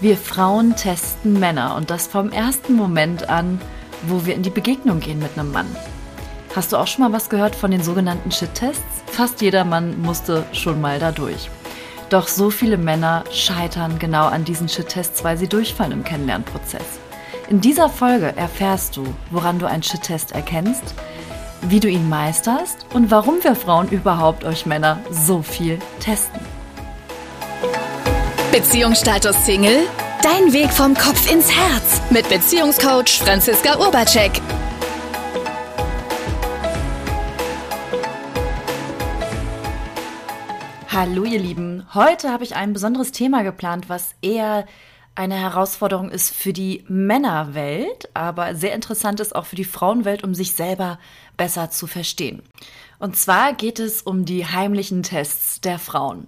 Wir Frauen testen Männer und das vom ersten Moment an, wo wir in die Begegnung gehen mit einem Mann. Hast du auch schon mal was gehört von den sogenannten Shit-Tests? Fast jeder Mann musste schon mal da durch. Doch so viele Männer scheitern genau an diesen Shit-Tests, weil sie durchfallen im Kennenlernprozess. In dieser Folge erfährst du, woran du einen Shit-Test erkennst, wie du ihn meisterst und warum wir Frauen überhaupt euch Männer so viel testen. Beziehungsstatus Single? Dein Weg vom Kopf ins Herz mit Beziehungscoach Franziska Urbacek. Hallo ihr Lieben, heute habe ich ein besonderes Thema geplant, was eher eine Herausforderung ist für die Männerwelt, aber sehr interessant ist auch für die Frauenwelt, um sich selber besser zu verstehen. Und zwar geht es um die heimlichen Tests der Frauen.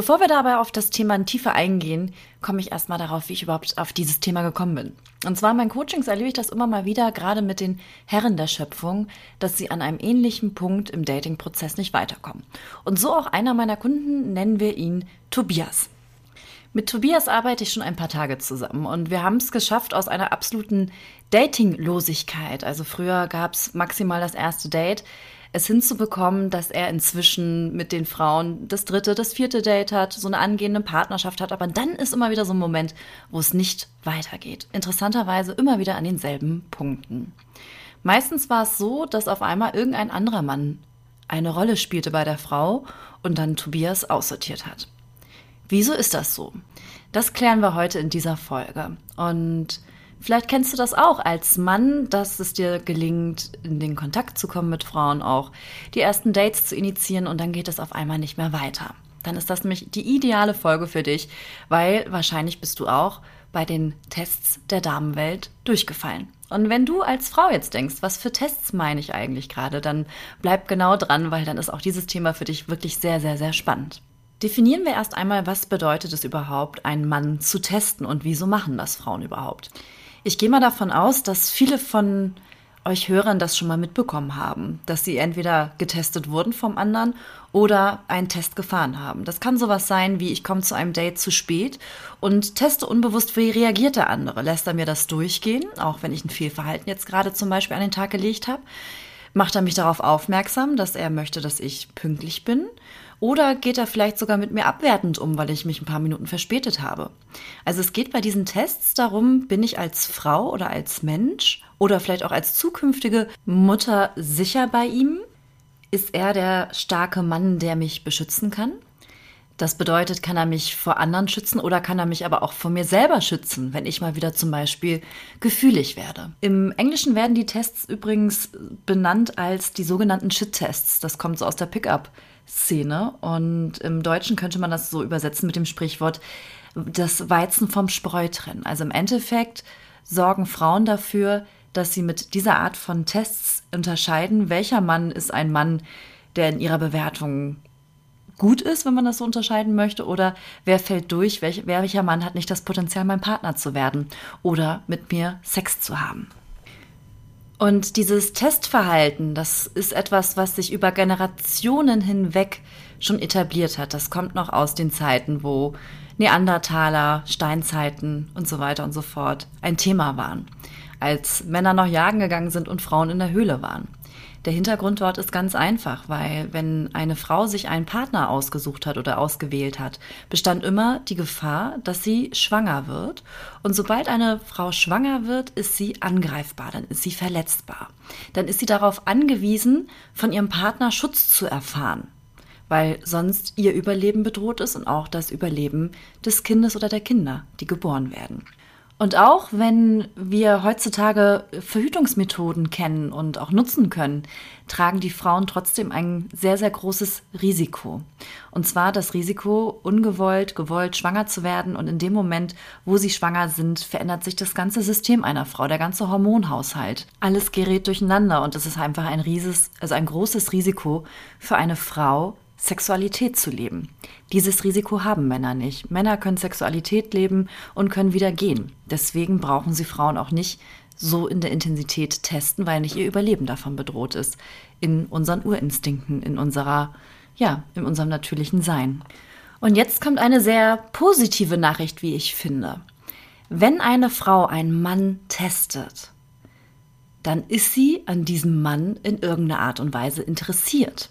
Bevor wir dabei auf das Thema tiefer eingehen, komme ich erstmal darauf, wie ich überhaupt auf dieses Thema gekommen bin. Und zwar in meinen Coachings erlebe ich das immer mal wieder, gerade mit den Herren der Schöpfung, dass sie an einem ähnlichen Punkt im Dating-Prozess nicht weiterkommen. Und so auch einer meiner Kunden, nennen wir ihn Tobias. Mit Tobias arbeite ich schon ein paar Tage zusammen und wir haben es geschafft, aus einer absoluten Datinglosigkeit, also früher gab es maximal das erste Date, es hinzubekommen, dass er inzwischen mit den Frauen das dritte, das vierte Date hat, so eine angehende Partnerschaft hat, aber dann ist immer wieder so ein Moment, wo es nicht weitergeht. Interessanterweise immer wieder an denselben Punkten. Meistens war es so, dass auf einmal irgendein anderer Mann eine Rolle spielte bei der Frau und dann Tobias aussortiert hat. Wieso ist das so? Das klären wir heute in dieser Folge. Und Vielleicht kennst du das auch als Mann, dass es dir gelingt, in den Kontakt zu kommen mit Frauen auch, die ersten Dates zu initiieren und dann geht es auf einmal nicht mehr weiter. Dann ist das nämlich die ideale Folge für dich, weil wahrscheinlich bist du auch bei den Tests der Damenwelt durchgefallen. Und wenn du als Frau jetzt denkst, was für Tests meine ich eigentlich gerade, dann bleib genau dran, weil dann ist auch dieses Thema für dich wirklich sehr, sehr, sehr spannend. Definieren wir erst einmal, was bedeutet es überhaupt, einen Mann zu testen und wieso machen das Frauen überhaupt? Ich gehe mal davon aus, dass viele von euch Hörern das schon mal mitbekommen haben, dass sie entweder getestet wurden vom anderen oder einen Test gefahren haben. Das kann sowas sein wie, ich komme zu einem Date zu spät und teste unbewusst, wie reagiert der andere. Lässt er mir das durchgehen, auch wenn ich ein Fehlverhalten jetzt gerade zum Beispiel an den Tag gelegt habe? Macht er mich darauf aufmerksam, dass er möchte, dass ich pünktlich bin? Oder geht er vielleicht sogar mit mir abwertend um, weil ich mich ein paar Minuten verspätet habe? Also es geht bei diesen Tests darum, bin ich als Frau oder als Mensch oder vielleicht auch als zukünftige Mutter sicher bei ihm? Ist er der starke Mann, der mich beschützen kann? Das bedeutet, kann er mich vor anderen schützen oder kann er mich aber auch vor mir selber schützen, wenn ich mal wieder zum Beispiel gefühlig werde. Im Englischen werden die Tests übrigens benannt als die sogenannten Shit-Tests. Das kommt so aus der Pickup-Szene. Und im Deutschen könnte man das so übersetzen mit dem Sprichwort das Weizen vom Spreu trennen. Also im Endeffekt sorgen Frauen dafür, dass sie mit dieser Art von Tests unterscheiden, welcher Mann ist ein Mann, der in ihrer Bewertung gut ist, wenn man das so unterscheiden möchte, oder wer fällt durch, welch, welcher Mann hat nicht das Potenzial, mein Partner zu werden oder mit mir Sex zu haben. Und dieses Testverhalten, das ist etwas, was sich über Generationen hinweg schon etabliert hat. Das kommt noch aus den Zeiten, wo Neandertaler, Steinzeiten und so weiter und so fort ein Thema waren. Als Männer noch jagen gegangen sind und Frauen in der Höhle waren. Der Hintergrund dort ist ganz einfach, weil wenn eine Frau sich einen Partner ausgesucht hat oder ausgewählt hat, bestand immer die Gefahr, dass sie schwanger wird. Und sobald eine Frau schwanger wird, ist sie angreifbar, dann ist sie verletzbar. Dann ist sie darauf angewiesen, von ihrem Partner Schutz zu erfahren weil sonst ihr Überleben bedroht ist und auch das Überleben des Kindes oder der Kinder, die geboren werden. Und auch wenn wir heutzutage Verhütungsmethoden kennen und auch nutzen können, tragen die Frauen trotzdem ein sehr, sehr großes Risiko. Und zwar das Risiko, ungewollt, gewollt schwanger zu werden. Und in dem Moment, wo sie schwanger sind, verändert sich das ganze System einer Frau, der ganze Hormonhaushalt. Alles gerät durcheinander und es ist einfach ein rieses, also ein großes Risiko für eine Frau, Sexualität zu leben. Dieses Risiko haben Männer nicht. Männer können Sexualität leben und können wieder gehen. Deswegen brauchen sie Frauen auch nicht so in der Intensität testen, weil nicht ihr Überleben davon bedroht ist. In unseren Urinstinkten, in unserer, ja, in unserem natürlichen Sein. Und jetzt kommt eine sehr positive Nachricht, wie ich finde. Wenn eine Frau einen Mann testet, dann ist sie an diesem Mann in irgendeiner Art und Weise interessiert.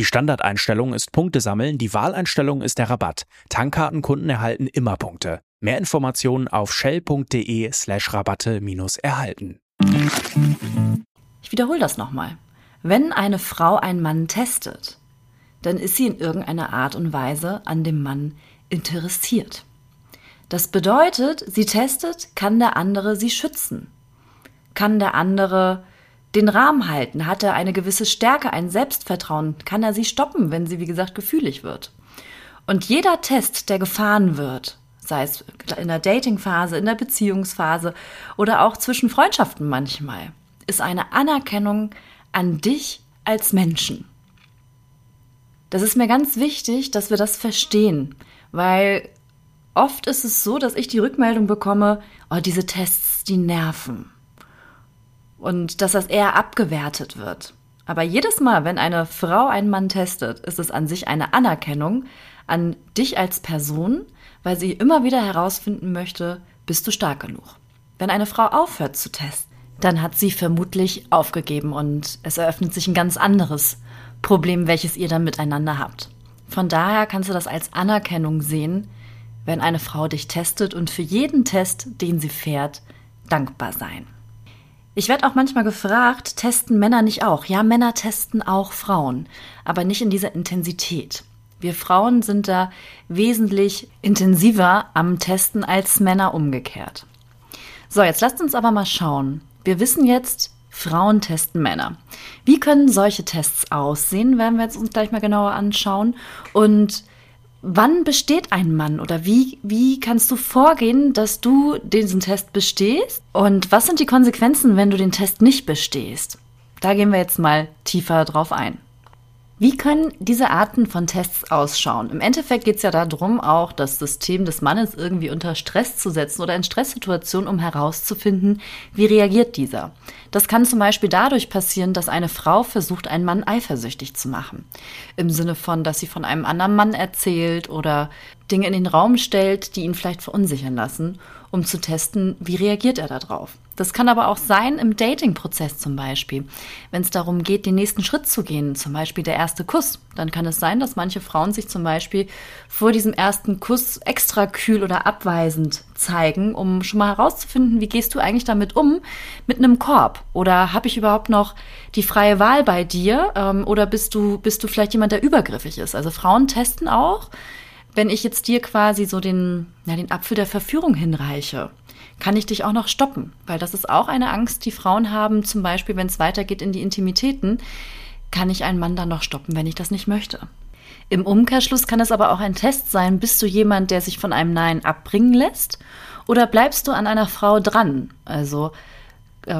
Die Standardeinstellung ist Punkte sammeln, die Wahleinstellung ist der Rabatt. Tankkartenkunden erhalten immer Punkte. Mehr Informationen auf shell.de slash Rabatte minus erhalten. Ich wiederhole das nochmal. Wenn eine Frau einen Mann testet, dann ist sie in irgendeiner Art und Weise an dem Mann interessiert. Das bedeutet, sie testet, kann der andere sie schützen? Kann der andere den Rahmen halten? Hat er eine gewisse Stärke, ein Selbstvertrauen? Kann er sie stoppen, wenn sie, wie gesagt, gefühlig wird? Und jeder Test, der gefahren wird, sei es in der Datingphase, in der Beziehungsphase oder auch zwischen Freundschaften manchmal, ist eine Anerkennung an dich als Menschen. Das ist mir ganz wichtig, dass wir das verstehen, weil oft ist es so, dass ich die Rückmeldung bekomme, oh, diese Tests, die nerven. Und dass das eher abgewertet wird. Aber jedes Mal, wenn eine Frau einen Mann testet, ist es an sich eine Anerkennung an dich als Person, weil sie immer wieder herausfinden möchte, bist du stark genug. Wenn eine Frau aufhört zu testen, dann hat sie vermutlich aufgegeben und es eröffnet sich ein ganz anderes Problem, welches ihr dann miteinander habt. Von daher kannst du das als Anerkennung sehen, wenn eine Frau dich testet und für jeden Test, den sie fährt, dankbar sein. Ich werde auch manchmal gefragt, testen Männer nicht auch? Ja, Männer testen auch Frauen, aber nicht in dieser Intensität. Wir Frauen sind da wesentlich intensiver am Testen als Männer umgekehrt. So, jetzt lasst uns aber mal schauen. Wir wissen jetzt, Frauen testen Männer. Wie können solche Tests aussehen, werden wir jetzt uns gleich mal genauer anschauen. Und wann besteht ein Mann oder wie, wie kannst du vorgehen, dass du diesen Test bestehst? Und was sind die Konsequenzen, wenn du den Test nicht bestehst? Da gehen wir jetzt mal tiefer drauf ein. Wie können diese Arten von Tests ausschauen? Im Endeffekt geht es ja darum, auch das System des Mannes irgendwie unter Stress zu setzen oder in Stresssituationen, um herauszufinden, wie reagiert dieser. Das kann zum Beispiel dadurch passieren, dass eine Frau versucht, einen Mann eifersüchtig zu machen. Im Sinne von, dass sie von einem anderen Mann erzählt oder Dinge in den Raum stellt, die ihn vielleicht verunsichern lassen, um zu testen, wie reagiert er darauf. Das kann aber auch sein im Dating-Prozess zum Beispiel. Wenn es darum geht, den nächsten Schritt zu gehen, zum Beispiel der erste Kuss, dann kann es sein, dass manche Frauen sich zum Beispiel vor diesem ersten Kuss extra kühl oder abweisend zeigen, um schon mal herauszufinden, wie gehst du eigentlich damit um, mit einem Korb? Oder habe ich überhaupt noch die freie Wahl bei dir? Ähm, oder bist du, bist du vielleicht jemand, der übergriffig ist? Also Frauen testen auch, wenn ich jetzt dir quasi so den, ja, den Apfel der Verführung hinreiche kann ich dich auch noch stoppen? Weil das ist auch eine Angst, die Frauen haben, zum Beispiel, wenn es weitergeht in die Intimitäten, kann ich einen Mann dann noch stoppen, wenn ich das nicht möchte? Im Umkehrschluss kann es aber auch ein Test sein, bist du jemand, der sich von einem Nein abbringen lässt? Oder bleibst du an einer Frau dran? Also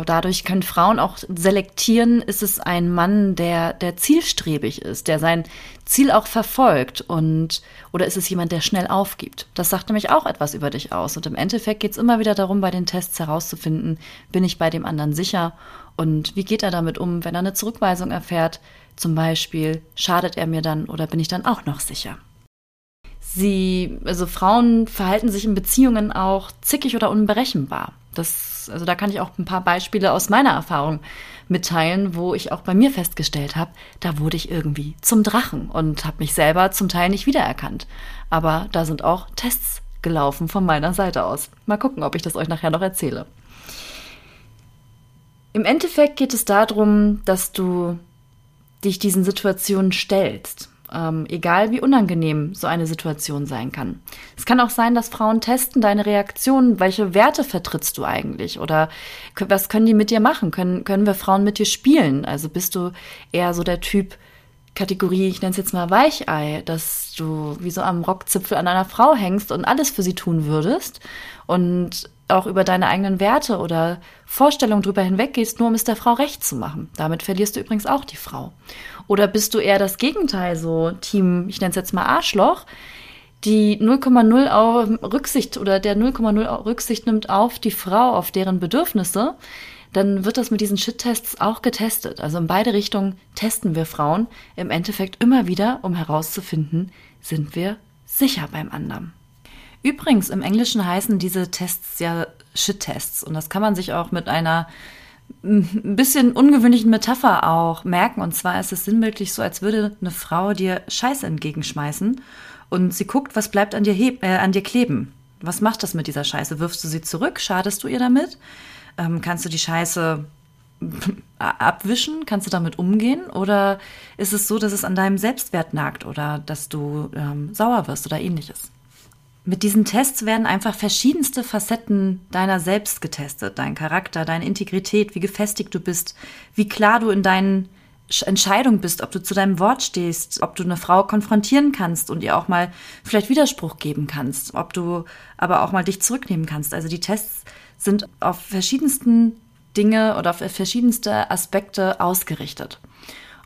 dadurch können Frauen auch selektieren, ist es ein Mann, der, der zielstrebig ist, der sein Ziel auch verfolgt und oder ist es jemand, der schnell aufgibt? Das sagt nämlich auch etwas über dich aus. Und im Endeffekt geht es immer wieder darum, bei den Tests herauszufinden, bin ich bei dem anderen sicher und wie geht er damit um, wenn er eine Zurückweisung erfährt? Zum Beispiel, schadet er mir dann oder bin ich dann auch noch sicher? Sie, also Frauen verhalten sich in Beziehungen auch zickig oder unberechenbar. Das, also da kann ich auch ein paar Beispiele aus meiner Erfahrung mitteilen, wo ich auch bei mir festgestellt habe, da wurde ich irgendwie zum Drachen und habe mich selber zum Teil nicht wiedererkannt. Aber da sind auch Tests gelaufen von meiner Seite aus. Mal gucken, ob ich das euch nachher noch erzähle. Im Endeffekt geht es darum, dass du dich diesen Situationen stellst ähm, egal wie unangenehm so eine Situation sein kann. Es kann auch sein, dass Frauen testen deine Reaktionen, welche Werte vertrittst du eigentlich oder was können die mit dir machen? Können, können wir Frauen mit dir spielen? Also bist du eher so der Typ, Kategorie, ich nenne es jetzt mal Weichei, dass du wie so am Rockzipfel an einer Frau hängst und alles für sie tun würdest und auch über deine eigenen Werte oder Vorstellungen drüber hinweggehst, nur um es der Frau recht zu machen. Damit verlierst du übrigens auch die Frau. Oder bist du eher das Gegenteil, so Team, ich nenne es jetzt mal Arschloch, die 0,0 Rücksicht oder der 0,0 Rücksicht nimmt auf die Frau, auf deren Bedürfnisse, dann wird das mit diesen Shit-Tests auch getestet. Also in beide Richtungen testen wir Frauen im Endeffekt immer wieder, um herauszufinden, sind wir sicher beim anderen. Übrigens, im Englischen heißen diese Tests ja Shit-Tests und das kann man sich auch mit einer ein bisschen ungewöhnlichen Metapher auch merken. Und zwar ist es sinnbildlich so, als würde eine Frau dir Scheiße entgegenschmeißen und sie guckt, was bleibt an dir, äh, an dir kleben. Was macht das mit dieser Scheiße? Wirfst du sie zurück? Schadest du ihr damit? Ähm, kannst du die Scheiße abwischen? Kannst du damit umgehen? Oder ist es so, dass es an deinem Selbstwert nagt oder dass du ähm, sauer wirst oder ähnliches? Mit diesen Tests werden einfach verschiedenste Facetten deiner selbst getestet. Dein Charakter, deine Integrität, wie gefestigt du bist, wie klar du in deinen Entscheidungen bist, ob du zu deinem Wort stehst, ob du eine Frau konfrontieren kannst und ihr auch mal vielleicht Widerspruch geben kannst, ob du aber auch mal dich zurücknehmen kannst. Also die Tests sind auf verschiedensten Dinge oder auf verschiedenste Aspekte ausgerichtet.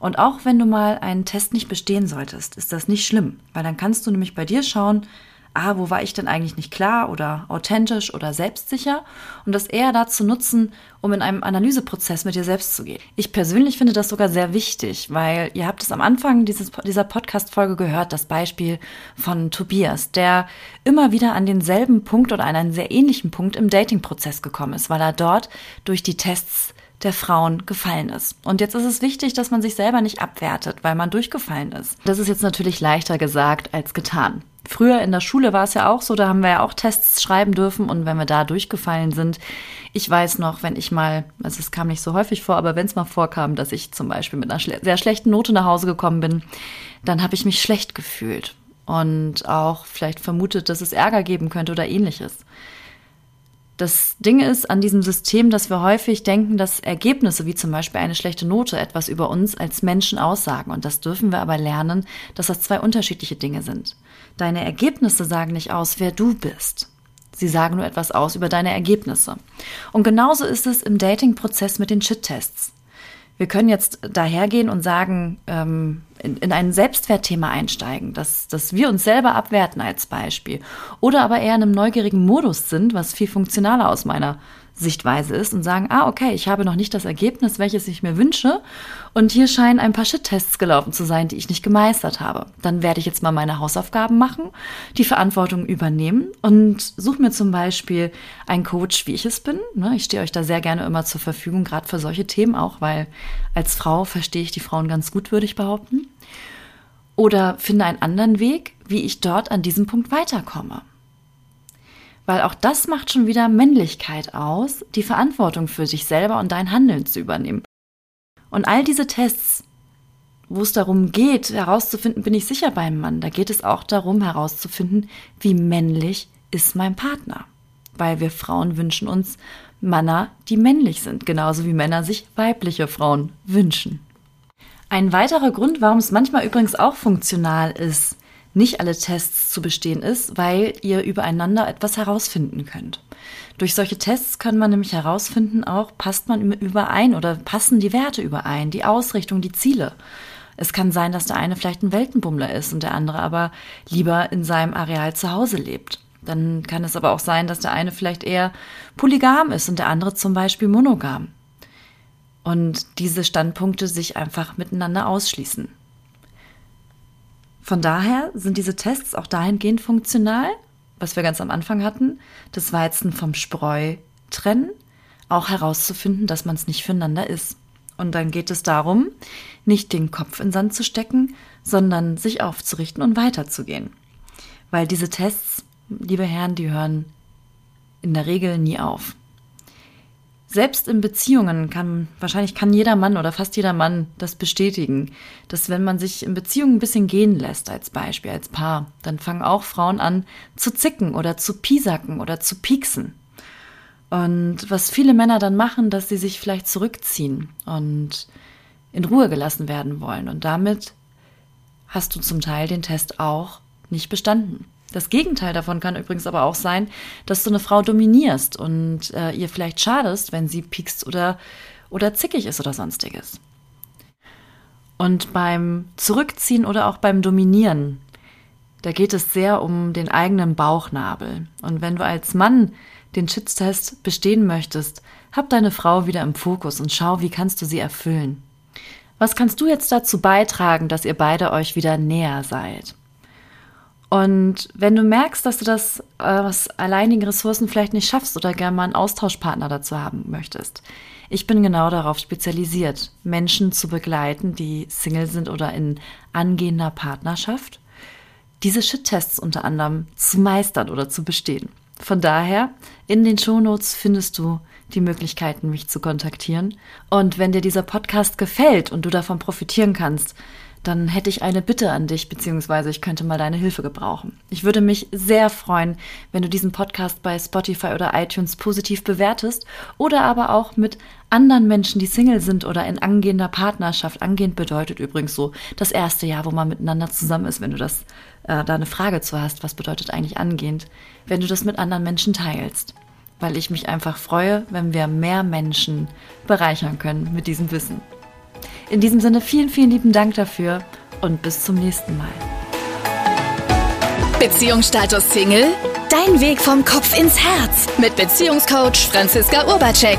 Und auch wenn du mal einen Test nicht bestehen solltest, ist das nicht schlimm, weil dann kannst du nämlich bei dir schauen, ah, wo war ich denn eigentlich nicht klar oder authentisch oder selbstsicher und das eher dazu nutzen, um in einem Analyseprozess mit dir selbst zu gehen. Ich persönlich finde das sogar sehr wichtig, weil ihr habt es am Anfang dieses, dieser Podcast-Folge gehört, das Beispiel von Tobias, der immer wieder an denselben Punkt oder an einen sehr ähnlichen Punkt im Dating-Prozess gekommen ist, weil er dort durch die Tests der Frauen gefallen ist. Und jetzt ist es wichtig, dass man sich selber nicht abwertet, weil man durchgefallen ist. Das ist jetzt natürlich leichter gesagt als getan. Früher in der Schule war es ja auch so, da haben wir ja auch Tests schreiben dürfen und wenn wir da durchgefallen sind, ich weiß noch, wenn ich mal, also es kam nicht so häufig vor, aber wenn es mal vorkam, dass ich zum Beispiel mit einer schle sehr schlechten Note nach Hause gekommen bin, dann habe ich mich schlecht gefühlt und auch vielleicht vermutet, dass es Ärger geben könnte oder ähnliches. Das Ding ist an diesem System, dass wir häufig denken, dass Ergebnisse wie zum Beispiel eine schlechte Note etwas über uns als Menschen aussagen. Und das dürfen wir aber lernen, dass das zwei unterschiedliche Dinge sind. Deine Ergebnisse sagen nicht aus, wer du bist. Sie sagen nur etwas aus über deine Ergebnisse. Und genauso ist es im Dating-Prozess mit den Shit-Tests. Wir können jetzt dahergehen und sagen, ähm, in, in ein Selbstwertthema einsteigen, dass, dass wir uns selber abwerten als Beispiel. Oder aber eher in einem neugierigen Modus sind, was viel funktionaler aus meiner Sichtweise ist und sagen, ah, okay, ich habe noch nicht das Ergebnis, welches ich mir wünsche und hier scheinen ein paar Shit-Tests gelaufen zu sein, die ich nicht gemeistert habe. Dann werde ich jetzt mal meine Hausaufgaben machen, die Verantwortung übernehmen und suche mir zum Beispiel einen Coach, wie ich es bin. Ne, ich stehe euch da sehr gerne immer zur Verfügung, gerade für solche Themen auch, weil als Frau verstehe ich die Frauen ganz gut, würde ich behaupten. Oder finde einen anderen Weg, wie ich dort an diesem Punkt weiterkomme. Weil auch das macht schon wieder Männlichkeit aus, die Verantwortung für sich selber und dein Handeln zu übernehmen. Und all diese Tests, wo es darum geht, herauszufinden, bin ich sicher beim Mann, da geht es auch darum herauszufinden, wie männlich ist mein Partner. Weil wir Frauen wünschen uns Männer, die männlich sind, genauso wie Männer sich weibliche Frauen wünschen. Ein weiterer Grund, warum es manchmal übrigens auch funktional ist, nicht alle Tests zu bestehen ist, weil ihr übereinander etwas herausfinden könnt. Durch solche Tests kann man nämlich herausfinden, auch passt man überein oder passen die Werte überein, die Ausrichtung, die Ziele. Es kann sein, dass der eine vielleicht ein Weltenbummler ist und der andere aber lieber in seinem Areal zu Hause lebt. Dann kann es aber auch sein, dass der eine vielleicht eher polygam ist und der andere zum Beispiel monogam. Und diese Standpunkte sich einfach miteinander ausschließen. Von daher sind diese Tests auch dahingehend funktional, was wir ganz am Anfang hatten, das Weizen vom Spreu trennen, auch herauszufinden, dass man es nicht füreinander ist. Und dann geht es darum, nicht den Kopf in Sand zu stecken, sondern sich aufzurichten und weiterzugehen. Weil diese Tests, liebe Herren, die hören in der Regel nie auf. Selbst in Beziehungen kann, wahrscheinlich kann jeder Mann oder fast jeder Mann das bestätigen, dass wenn man sich in Beziehungen ein bisschen gehen lässt, als Beispiel, als Paar, dann fangen auch Frauen an zu zicken oder zu piesacken oder zu pieksen. Und was viele Männer dann machen, dass sie sich vielleicht zurückziehen und in Ruhe gelassen werden wollen. Und damit hast du zum Teil den Test auch nicht bestanden. Das Gegenteil davon kann übrigens aber auch sein, dass du eine Frau dominierst und äh, ihr vielleicht schadest, wenn sie piekst oder, oder zickig ist oder sonstiges. Und beim Zurückziehen oder auch beim Dominieren, da geht es sehr um den eigenen Bauchnabel. Und wenn du als Mann den Schütztest bestehen möchtest, hab deine Frau wieder im Fokus und schau, wie kannst du sie erfüllen. Was kannst du jetzt dazu beitragen, dass ihr beide euch wieder näher seid? Und wenn du merkst, dass du das äh, aus alleinigen Ressourcen vielleicht nicht schaffst oder gerne mal einen Austauschpartner dazu haben möchtest, ich bin genau darauf spezialisiert, Menschen zu begleiten, die Single sind oder in angehender Partnerschaft, diese Shit-Tests unter anderem zu meistern oder zu bestehen. Von daher, in den Shownotes findest du die Möglichkeiten, mich zu kontaktieren. Und wenn dir dieser Podcast gefällt und du davon profitieren kannst, dann hätte ich eine Bitte an dich, beziehungsweise ich könnte mal deine Hilfe gebrauchen. Ich würde mich sehr freuen, wenn du diesen Podcast bei Spotify oder iTunes positiv bewertest oder aber auch mit anderen Menschen, die Single sind oder in angehender Partnerschaft. Angehend bedeutet übrigens so das erste Jahr, wo man miteinander zusammen ist, wenn du das äh, da eine Frage zu hast, was bedeutet eigentlich angehend, wenn du das mit anderen Menschen teilst. Weil ich mich einfach freue, wenn wir mehr Menschen bereichern können mit diesem Wissen. In diesem Sinne vielen, vielen lieben Dank dafür und bis zum nächsten Mal. Beziehungsstatus Single? Dein Weg vom Kopf ins Herz mit Beziehungscoach Franziska Urbacek.